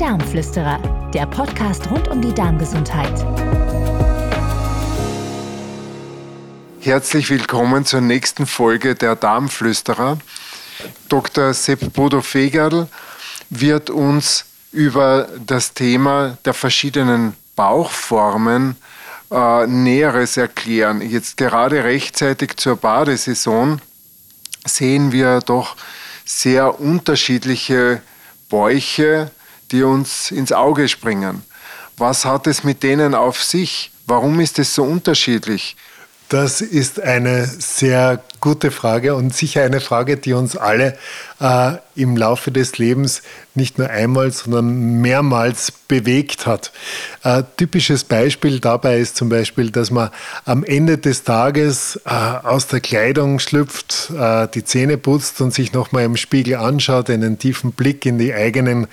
Darmflüsterer, der Podcast rund um die Darmgesundheit. Herzlich willkommen zur nächsten Folge der Darmflüsterer. Dr. Sepp Bodo Fegerl wird uns über das Thema der verschiedenen Bauchformen äh, Näheres erklären. Jetzt gerade rechtzeitig zur Badesaison sehen wir doch sehr unterschiedliche Bäuche, die uns ins Auge springen. Was hat es mit denen auf sich? Warum ist es so unterschiedlich? Das ist eine sehr gute Frage und sicher eine Frage, die uns alle äh, im Laufe des Lebens nicht nur einmal, sondern mehrmals bewegt hat. Ein typisches Beispiel dabei ist zum Beispiel, dass man am Ende des Tages äh, aus der Kleidung schlüpft, äh, die Zähne putzt und sich nochmal im Spiegel anschaut, einen tiefen Blick in die, eigenen,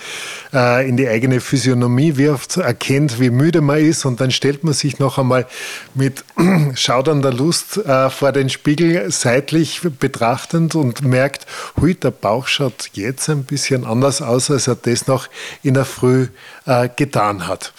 äh, in die eigene Physiognomie wirft, erkennt, wie müde man ist und dann stellt man sich noch einmal mit schaudernder Lust äh, vor den Spiegel, seitlich betrachtend und merkt, hui, der Bauch schaut jetzt ein bisschen anders aus, als er das noch in der Früh äh, getan hat.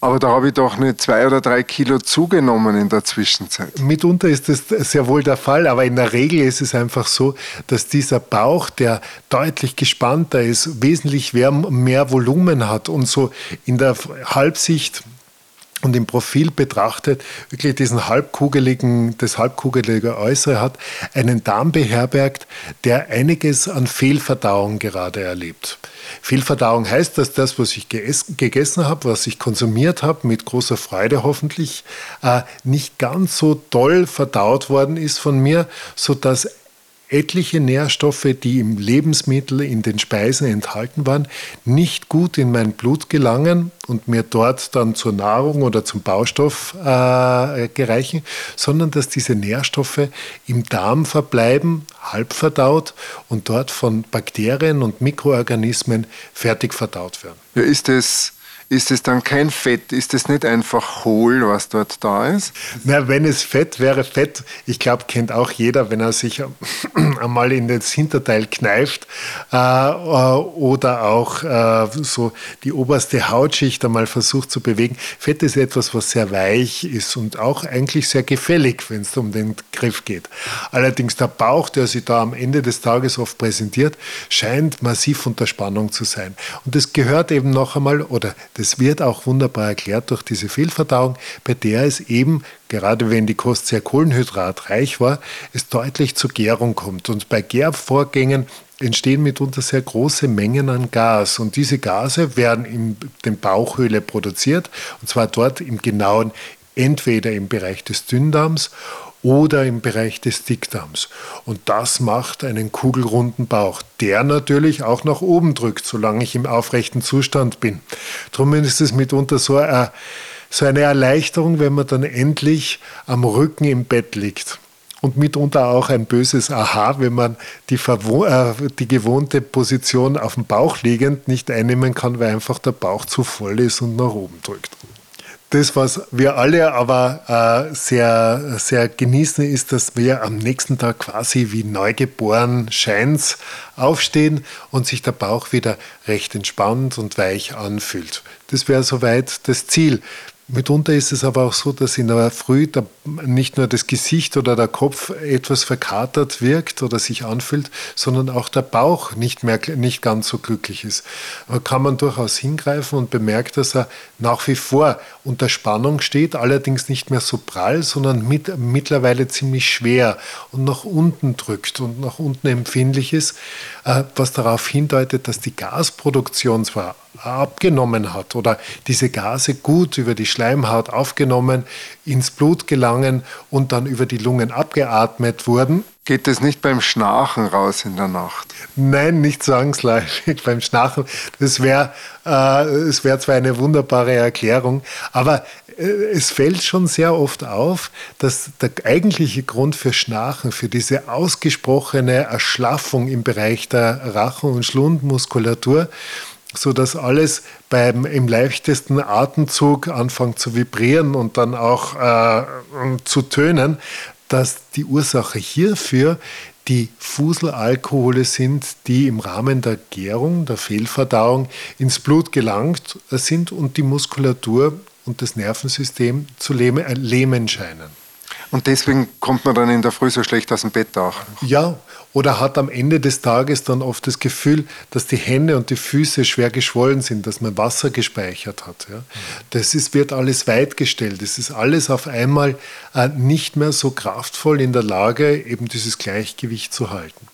Aber da habe ich doch nicht zwei oder drei Kilo zugenommen in der Zwischenzeit. Mitunter ist das sehr wohl der Fall, aber in der Regel ist es einfach so, dass dieser Bauch, der deutlich gespannter ist, wesentlich mehr Volumen hat und so in der Halbsicht und im Profil betrachtet wirklich diesen halbkugeligen, das halbkugelige Äußere hat, einen Darm beherbergt, der einiges an Fehlverdauung gerade erlebt. Fehlverdauung heißt, dass das, was ich gegessen habe, was ich konsumiert habe, mit großer Freude hoffentlich, äh, nicht ganz so toll verdaut worden ist von mir, sodass etliche Nährstoffe, die im Lebensmittel, in den Speisen enthalten waren, nicht gut in mein Blut gelangen und mir dort dann zur Nahrung oder zum Baustoff äh, gereichen, sondern dass diese Nährstoffe im Darm verbleiben, halb verdaut und dort von Bakterien und Mikroorganismen fertig verdaut werden. Ja, ist es ist es dann kein Fett? Ist es nicht einfach hohl, was dort da ist? Na, wenn es Fett wäre, Fett, ich glaube, kennt auch jeder, wenn er sich einmal in das Hinterteil kneift äh, äh, oder auch äh, so die oberste Hautschicht einmal versucht zu bewegen. Fett ist etwas, was sehr weich ist und auch eigentlich sehr gefällig, wenn es um den Griff geht. Allerdings der Bauch, der sich da am Ende des Tages oft präsentiert, scheint massiv unter Spannung zu sein. Und das gehört eben noch einmal, oder das wird auch wunderbar erklärt durch diese Fehlverdauung, bei der es eben, gerade wenn die Kost sehr kohlenhydratreich war, es deutlich zur Gärung kommt. Und bei Gärvorgängen entstehen mitunter sehr große Mengen an Gas. Und diese Gase werden in der Bauchhöhle produziert, und zwar dort im genauen, entweder im Bereich des Dünndarms oder im Bereich des Dickdarms. Und das macht einen kugelrunden Bauch, der natürlich auch nach oben drückt, solange ich im aufrechten Zustand bin. Darum ist es mitunter so, eine, so eine Erleichterung, wenn man dann endlich am Rücken im Bett liegt. Und mitunter auch ein böses Aha, wenn man die, äh, die gewohnte Position auf dem Bauch liegend nicht einnehmen kann, weil einfach der Bauch zu voll ist und nach oben drückt. Das, was wir alle aber äh, sehr, sehr genießen, ist, dass wir am nächsten Tag quasi wie neugeboren scheint aufstehen und sich der Bauch wieder recht entspannt und weich anfühlt. Das wäre soweit das Ziel. Mitunter ist es aber auch so, dass in der Früh nicht nur das Gesicht oder der Kopf etwas verkatert wirkt oder sich anfühlt, sondern auch der Bauch nicht, mehr, nicht ganz so glücklich ist. Da kann man durchaus hingreifen und bemerkt, dass er nach wie vor unter Spannung steht, allerdings nicht mehr so prall, sondern mit, mittlerweile ziemlich schwer und nach unten drückt und nach unten empfindlich ist, äh, was darauf hindeutet, dass die Gasproduktion zwar abgenommen hat oder diese Gase gut über die Schleimhaut aufgenommen, ins Blut gelangen und dann über die Lungen abgeatmet wurden. Geht es nicht beim Schnarchen raus in der Nacht? Nein, nicht zwangsläufig beim Schnarchen. Das wäre äh, wär zwar eine wunderbare Erklärung, aber äh, es fällt schon sehr oft auf, dass der eigentliche Grund für Schnarchen, für diese ausgesprochene Erschlaffung im Bereich der Rachen- und Schlundmuskulatur, sodass alles beim im leichtesten Atemzug anfängt zu vibrieren und dann auch äh, zu tönen, dass die Ursache hierfür die Fuselalkohole sind, die im Rahmen der Gärung, der Fehlverdauung ins Blut gelangt sind und die Muskulatur und das Nervensystem zu äh, lähmen scheinen. Und deswegen kommt man dann in der Früh so schlecht aus dem Bett auch. Ja, oder hat am Ende des Tages dann oft das Gefühl, dass die Hände und die Füße schwer geschwollen sind, dass man Wasser gespeichert hat. Ja. Das ist, wird alles weitgestellt. Es ist alles auf einmal äh, nicht mehr so kraftvoll in der Lage, eben dieses Gleichgewicht zu halten.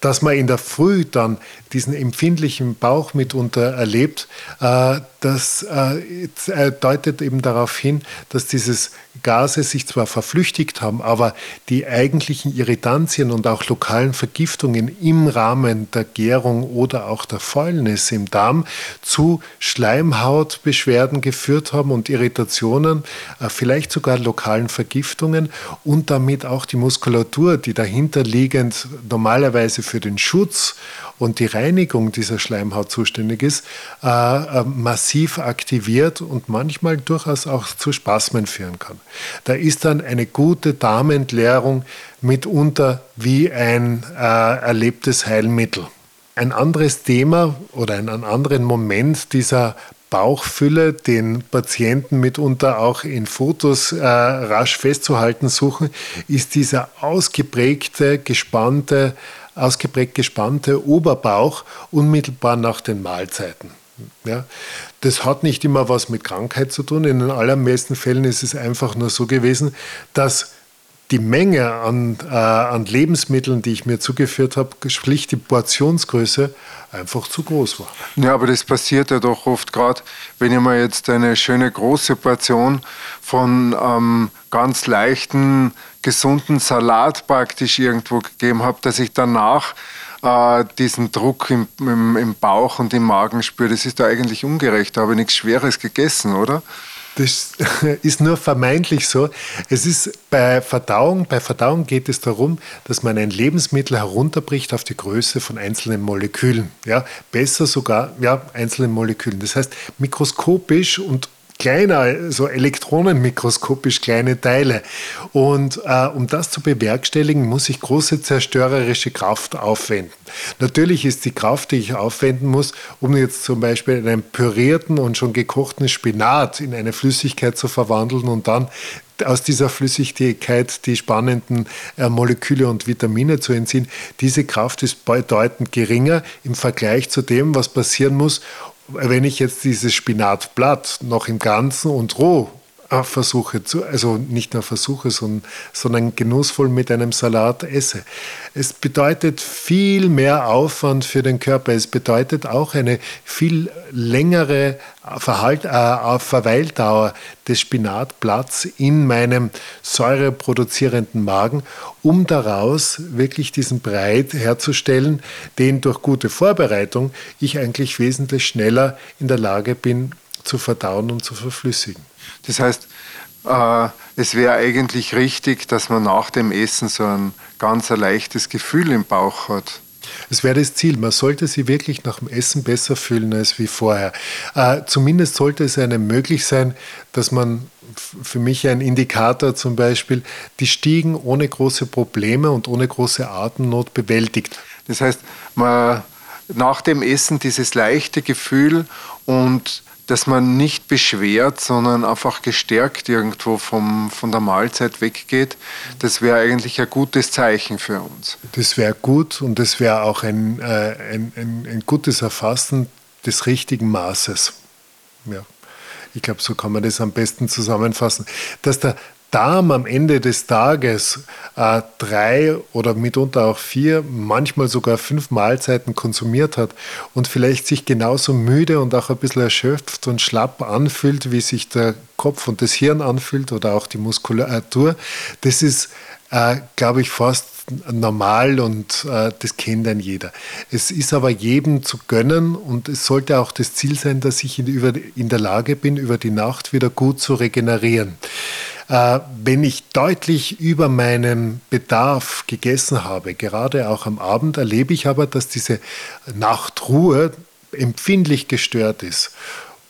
Dass man in der Früh dann diesen empfindlichen Bauch mitunter erlebt, äh, das äh, äh, deutet eben darauf hin, dass dieses Gase sich zwar verflüchtigt haben, aber die eigentlichen Irritantien und auch lokalen Vergiftungen im Rahmen der Gärung oder auch der Fäulnis im Darm zu Schleimhautbeschwerden geführt haben und Irritationen, vielleicht sogar lokalen Vergiftungen und damit auch die Muskulatur, die dahinterliegend normalerweise für den Schutz und die Reinigung dieser Schleimhaut zuständig ist, äh, äh, massiv aktiviert und manchmal durchaus auch zu Spasmen führen kann. Da ist dann eine gute Darmentleerung mitunter wie ein äh, erlebtes Heilmittel. Ein anderes Thema oder einen anderen Moment dieser Bauchfülle, den Patienten mitunter auch in Fotos äh, rasch festzuhalten suchen, ist dieser ausgeprägte, gespannte ausgeprägt gespannte Oberbauch unmittelbar nach den Mahlzeiten. Ja, das hat nicht immer was mit Krankheit zu tun. In den allermeisten Fällen ist es einfach nur so gewesen, dass die Menge an, äh, an Lebensmitteln, die ich mir zugeführt habe, schlicht die Portionsgröße einfach zu groß war. Ja, aber das passiert ja doch oft gerade, wenn ich mir jetzt eine schöne große Portion von ähm, ganz leichten, gesunden Salat praktisch irgendwo gegeben habe, dass ich danach äh, diesen Druck im, im, im Bauch und im Magen spüre. Das ist da eigentlich ungerecht. Da habe ich nichts Schweres gegessen, oder? Das ist nur vermeintlich so. Es ist bei Verdauung, bei Verdauung geht es darum, dass man ein Lebensmittel herunterbricht auf die Größe von einzelnen Molekülen. Ja, besser sogar ja, einzelnen Molekülen. Das heißt, mikroskopisch und kleiner, so elektronenmikroskopisch kleine Teile. Und äh, um das zu bewerkstelligen, muss ich große zerstörerische Kraft aufwenden. Natürlich ist die Kraft, die ich aufwenden muss, um jetzt zum Beispiel einen pürierten und schon gekochten Spinat in eine Flüssigkeit zu verwandeln und dann aus dieser Flüssigkeit die spannenden äh, Moleküle und Vitamine zu entziehen. Diese Kraft ist bedeutend geringer im Vergleich zu dem, was passieren muss, wenn ich jetzt dieses Spinatblatt noch im Ganzen und roh versuche, zu, also nicht nur versuche, sondern, sondern genussvoll mit einem Salat esse. Es bedeutet viel mehr Aufwand für den Körper. Es bedeutet auch eine viel längere Verhalt, äh, Verweildauer des Spinatblatts in meinem säureproduzierenden Magen, um daraus wirklich diesen Brei herzustellen, den durch gute Vorbereitung ich eigentlich wesentlich schneller in der Lage bin zu verdauen und zu verflüssigen. Das heißt, äh, es wäre eigentlich richtig, dass man nach dem Essen so ein ganz ein leichtes Gefühl im Bauch hat. Es wäre das Ziel. Man sollte sich wirklich nach dem Essen besser fühlen als wie vorher. Äh, zumindest sollte es einem möglich sein, dass man für mich ein Indikator zum Beispiel, die Stiegen ohne große Probleme und ohne große Atemnot bewältigt. Das heißt, man nach dem Essen dieses leichte Gefühl und dass man nicht beschwert, sondern einfach gestärkt irgendwo vom, von der Mahlzeit weggeht, das wäre eigentlich ein gutes Zeichen für uns. Das wäre gut und das wäre auch ein, äh, ein, ein, ein, gutes Erfassen des richtigen Maßes. Ja. Ich glaube, so kann man das am besten zusammenfassen. Dass der Darm am Ende des Tages äh, drei oder mitunter auch vier, manchmal sogar fünf Mahlzeiten konsumiert hat und vielleicht sich genauso müde und auch ein bisschen erschöpft und schlapp anfühlt, wie sich der Kopf und das Hirn anfühlt oder auch die Muskulatur, das ist, äh, glaube ich, fast normal und äh, das kennt dann jeder. Es ist aber jedem zu gönnen und es sollte auch das Ziel sein, dass ich in, über, in der Lage bin, über die Nacht wieder gut zu regenerieren. Äh, wenn ich deutlich über meinen Bedarf gegessen habe, gerade auch am Abend, erlebe ich aber, dass diese Nachtruhe empfindlich gestört ist.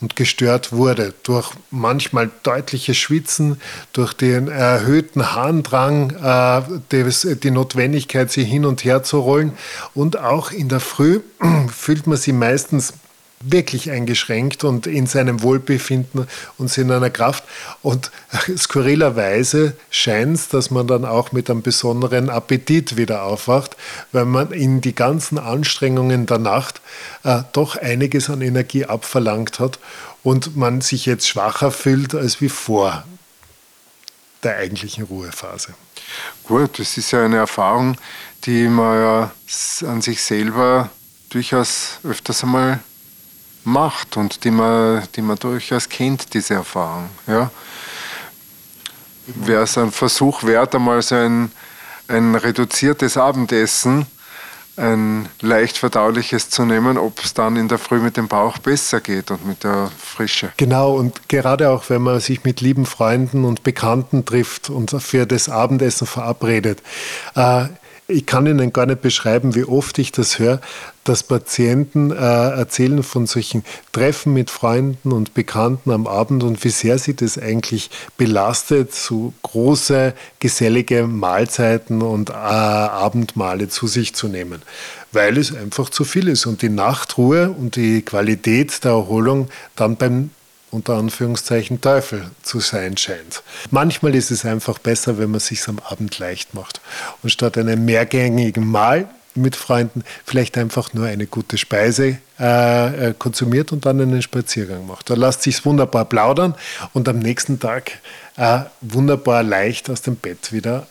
und gestört wurde durch manchmal deutliches Schwitzen, durch den erhöhten Harndrang, äh, die Notwendigkeit, sie hin und her zu rollen. Und auch in der Früh fühlt man sie meistens wirklich eingeschränkt und in seinem Wohlbefinden und in einer Kraft. Und skurrilerweise scheint es, dass man dann auch mit einem besonderen Appetit wieder aufwacht, weil man in die ganzen Anstrengungen der Nacht äh, doch einiges an Energie abverlangt hat und man sich jetzt schwacher fühlt als wie vor der eigentlichen Ruhephase. Gut, das ist ja eine Erfahrung, die man ja an sich selber durchaus öfters einmal macht und die man, die man durchaus kennt, diese Erfahrung. Ja. Wäre es ein Versuch wert, einmal so ein, ein reduziertes Abendessen, ein leicht verdauliches zu nehmen, ob es dann in der Früh mit dem Bauch besser geht und mit der Frische. Genau, und gerade auch wenn man sich mit lieben Freunden und Bekannten trifft und für das Abendessen verabredet. Äh, ich kann Ihnen gar nicht beschreiben, wie oft ich das höre, dass Patienten äh, erzählen von solchen Treffen mit Freunden und Bekannten am Abend und wie sehr sie das eigentlich belastet, so große gesellige Mahlzeiten und äh, Abendmahle zu sich zu nehmen, weil es einfach zu viel ist und die Nachtruhe und die Qualität der Erholung dann beim unter Anführungszeichen Teufel zu sein scheint. Manchmal ist es einfach besser, wenn man sich am Abend leicht macht und statt einem mehrgängigen Mahl mit Freunden vielleicht einfach nur eine gute Speise äh, äh konsumiert und dann einen Spaziergang macht. Da lässt sich wunderbar plaudern und am nächsten Tag äh, wunderbar leicht aus dem Bett wieder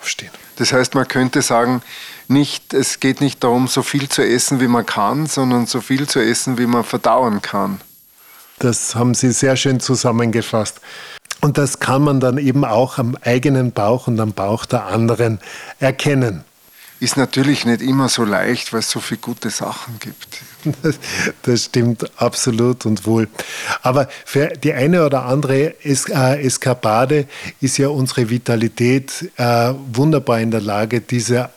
aufstehen. Das heißt, man könnte sagen, nicht, es geht nicht darum, so viel zu essen, wie man kann, sondern so viel zu essen, wie man verdauen kann. Das haben Sie sehr schön zusammengefasst. Und das kann man dann eben auch am eigenen Bauch und am Bauch der anderen erkennen. Ist natürlich nicht immer so leicht, weil es so viele gute Sachen gibt. Das stimmt absolut und wohl. Aber für die eine oder andere äh, Eskapade ist ja unsere Vitalität äh, wunderbar in der Lage, diese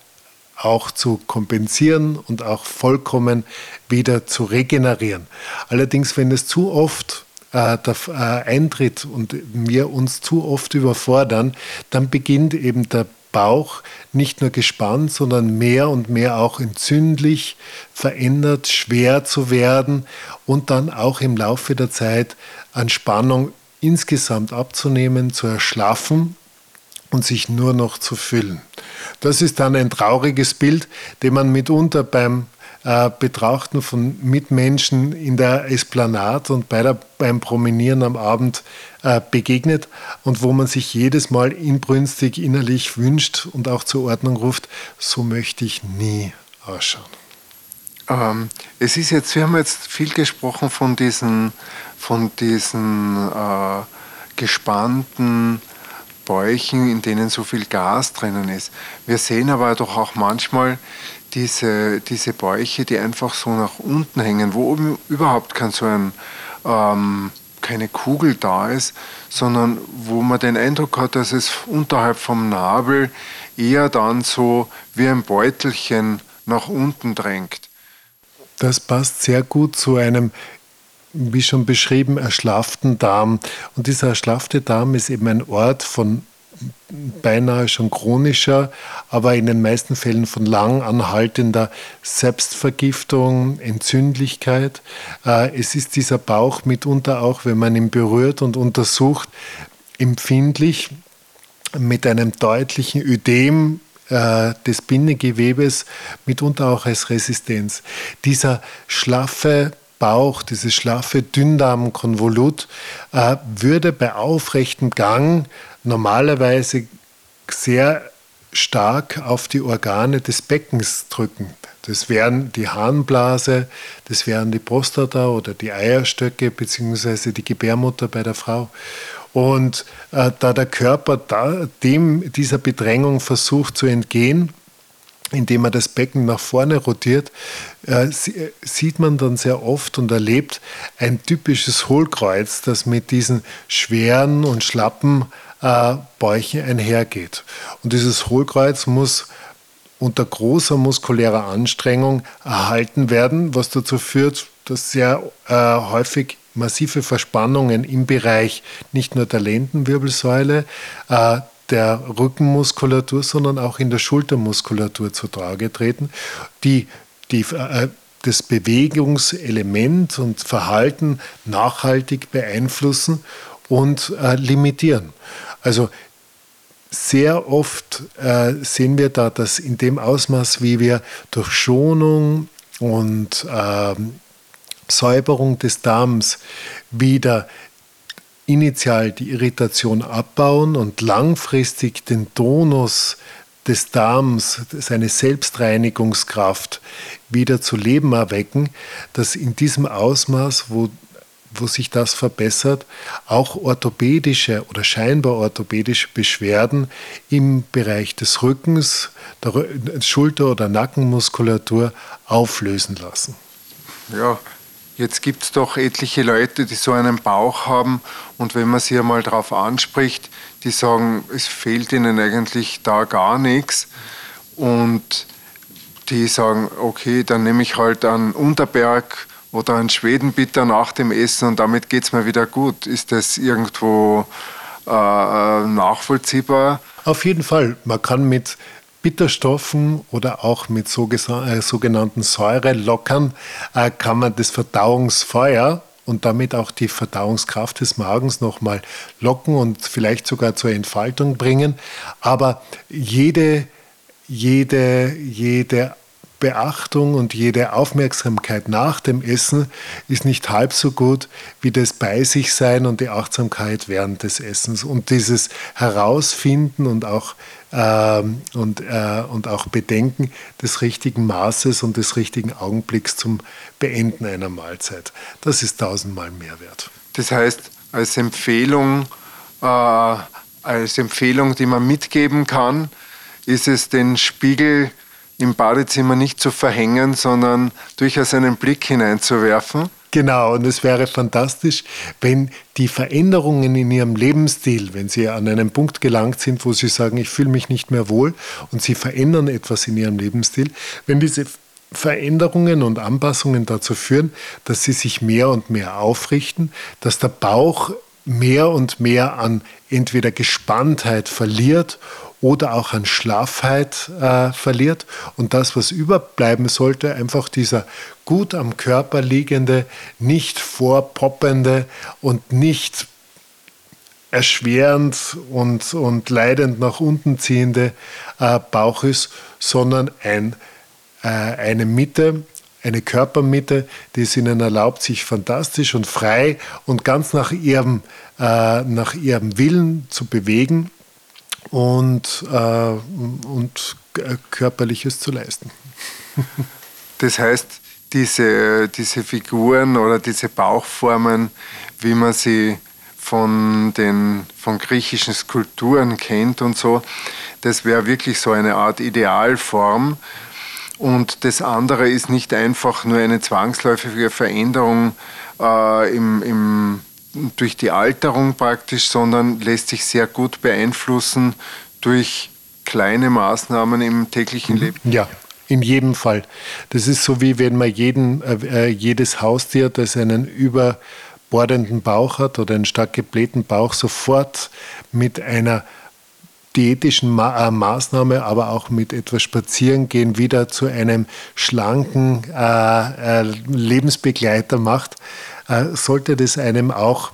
auch zu kompensieren und auch vollkommen wieder zu regenerieren. Allerdings, wenn es zu oft äh, äh, eintritt und wir uns zu oft überfordern, dann beginnt eben der Bauch nicht nur gespannt, sondern mehr und mehr auch entzündlich, verändert, schwer zu werden und dann auch im Laufe der Zeit an Spannung insgesamt abzunehmen, zu erschlaffen und sich nur noch zu füllen. Das ist dann ein trauriges Bild, dem man mitunter beim äh, Betrachten von Mitmenschen in der Esplanade und bei der, beim Promenieren am Abend äh, begegnet und wo man sich jedes Mal inbrünstig innerlich wünscht und auch zur Ordnung ruft, so möchte ich nie ausschauen. Ähm, es ist jetzt, wir haben jetzt viel gesprochen von diesen, von diesen äh, gespannten Bäuchen, in denen so viel Gas drinnen ist. Wir sehen aber doch auch manchmal diese, diese Bäuche, die einfach so nach unten hängen, wo oben überhaupt kein so ein, ähm, keine Kugel da ist, sondern wo man den Eindruck hat, dass es unterhalb vom Nabel eher dann so wie ein Beutelchen nach unten drängt. Das passt sehr gut zu einem wie schon beschrieben, erschlafften Darm. Und dieser erschlaffte Darm ist eben ein Ort von beinahe schon chronischer, aber in den meisten Fällen von lang anhaltender Selbstvergiftung, Entzündlichkeit. Äh, es ist dieser Bauch mitunter auch, wenn man ihn berührt und untersucht, empfindlich mit einem deutlichen Ödem äh, des Bindegewebes, mitunter auch als Resistenz. Dieser schlaffe Bauch, dieses schlaffe Dünndarmkonvolut, äh, würde bei aufrechtem Gang normalerweise sehr stark auf die Organe des Beckens drücken. Das wären die Harnblase, das wären die Prostata oder die Eierstöcke bzw. die Gebärmutter bei der Frau. Und äh, da der Körper da, dem dieser Bedrängung versucht zu entgehen, indem man das Becken nach vorne rotiert, äh, sieht man dann sehr oft und erlebt ein typisches Hohlkreuz, das mit diesen schweren und schlappen äh, Bäuchen einhergeht. Und dieses Hohlkreuz muss unter großer muskulärer Anstrengung erhalten werden, was dazu führt, dass sehr äh, häufig massive Verspannungen im Bereich nicht nur der Lendenwirbelsäule, äh, der Rückenmuskulatur, sondern auch in der Schultermuskulatur zu Trage treten, die, die äh, das Bewegungselement und Verhalten nachhaltig beeinflussen und äh, limitieren. Also sehr oft äh, sehen wir da, dass in dem Ausmaß, wie wir durch Schonung und äh, Säuberung des Darms wieder initial die Irritation abbauen und langfristig den Tonus des Darms, seine Selbstreinigungskraft wieder zu Leben erwecken, dass in diesem Ausmaß, wo wo sich das verbessert, auch orthopädische oder scheinbar orthopädische Beschwerden im Bereich des Rückens, der Schulter- oder Nackenmuskulatur auflösen lassen. Ja, jetzt gibt es doch etliche Leute, die so einen Bauch haben und wenn man sie einmal darauf anspricht, die sagen, es fehlt ihnen eigentlich da gar nichts und die sagen, okay, dann nehme ich halt einen Unterberg oder einen Schwedenbitter nach dem Essen und damit geht es mir wieder gut. Ist das irgendwo äh, nachvollziehbar? Auf jeden Fall. Man kann mit Bitterstoffen oder auch mit äh, sogenannten Säurelockern äh, kann man das Verdauungsfeuer und damit auch die Verdauungskraft des Magens nochmal locken und vielleicht sogar zur Entfaltung bringen. Aber jede, jede, jede Beachtung und jede Aufmerksamkeit nach dem Essen ist nicht halb so gut wie das Bei sich sein und die Achtsamkeit während des Essens. Und dieses Herausfinden und auch, äh, und, äh, und auch Bedenken des richtigen Maßes und des richtigen Augenblicks zum Beenden einer Mahlzeit. Das ist tausendmal mehr wert. Das heißt, als Empfehlung, äh, als Empfehlung, die man mitgeben kann, ist es den Spiegel im Badezimmer nicht zu verhängen, sondern durchaus einen Blick hineinzuwerfen. Genau, und es wäre fantastisch, wenn die Veränderungen in Ihrem Lebensstil, wenn Sie an einen Punkt gelangt sind, wo Sie sagen, ich fühle mich nicht mehr wohl und Sie verändern etwas in Ihrem Lebensstil, wenn diese Veränderungen und Anpassungen dazu führen, dass Sie sich mehr und mehr aufrichten, dass der Bauch mehr und mehr an entweder Gespanntheit verliert oder auch an Schlaffheit äh, verliert. Und das, was überbleiben sollte, einfach dieser gut am Körper liegende, nicht vorpoppende und nicht erschwerend und, und leidend nach unten ziehende äh, Bauch ist, sondern ein, äh, eine Mitte, eine Körpermitte, die es ihnen erlaubt, sich fantastisch und frei und ganz nach ihrem, äh, nach ihrem Willen zu bewegen und, äh, und Körperliches zu leisten. Das heißt, diese, diese Figuren oder diese Bauchformen, wie man sie von den von griechischen Skulpturen kennt und so, das wäre wirklich so eine Art Idealform. Und das andere ist nicht einfach nur eine zwangsläufige Veränderung äh, im, im durch die Alterung praktisch, sondern lässt sich sehr gut beeinflussen durch kleine Maßnahmen im täglichen mhm. Leben. Ja, in jedem Fall. Das ist so wie wenn man jeden, äh, jedes Haustier, das einen überbordenden Bauch hat oder einen stark geblähten Bauch, sofort mit einer diätischen Ma äh, Maßnahme, aber auch mit etwas Spazierengehen wieder zu einem schlanken äh, äh, Lebensbegleiter macht, äh, sollte das einem auch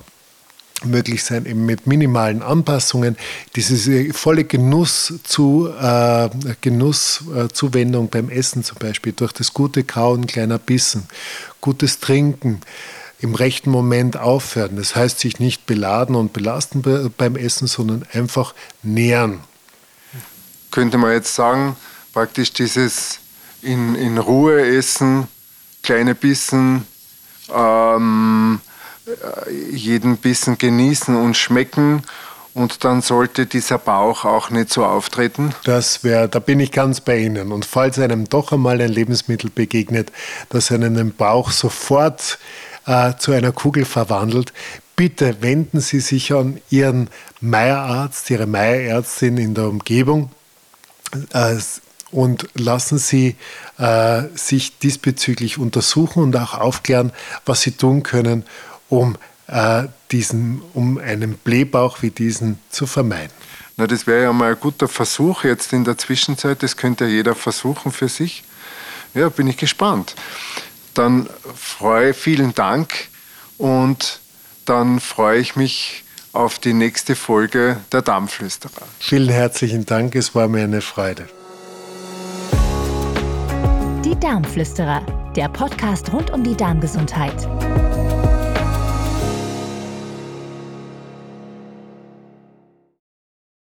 möglich sein, eben mit minimalen Anpassungen, diese volle Genuss zu, äh, Genusszuwendung äh, beim Essen zum Beispiel, durch das gute Kauen kleiner Bissen, gutes Trinken, im rechten Moment aufhören. Das heißt, sich nicht beladen und belasten beim Essen, sondern einfach nähern. Könnte man jetzt sagen, praktisch dieses in, in Ruhe essen, kleine Bissen, ähm, jeden Bissen genießen und schmecken und dann sollte dieser Bauch auch nicht so auftreten? Das wäre, da bin ich ganz bei Ihnen. Und falls einem doch einmal ein Lebensmittel begegnet, das einen den Bauch sofort äh, zu einer Kugel verwandelt, bitte wenden Sie sich an Ihren Meierarzt, Ihre Meierärztin in der Umgebung. Äh, und lassen Sie äh, sich diesbezüglich untersuchen und auch aufklären, was Sie tun können, um, äh, diesen, um einen Blähbauch wie diesen zu vermeiden? Na, das wäre ja mal ein guter Versuch jetzt in der Zwischenzeit. Das könnte ja jeder versuchen für sich. Ja, bin ich gespannt. Dann freue vielen Dank und dann freue ich mich auf die nächste Folge der Darmflüsterer. Vielen herzlichen Dank, es war mir eine Freude. Die Darmflüsterer, der Podcast rund um die Darmgesundheit.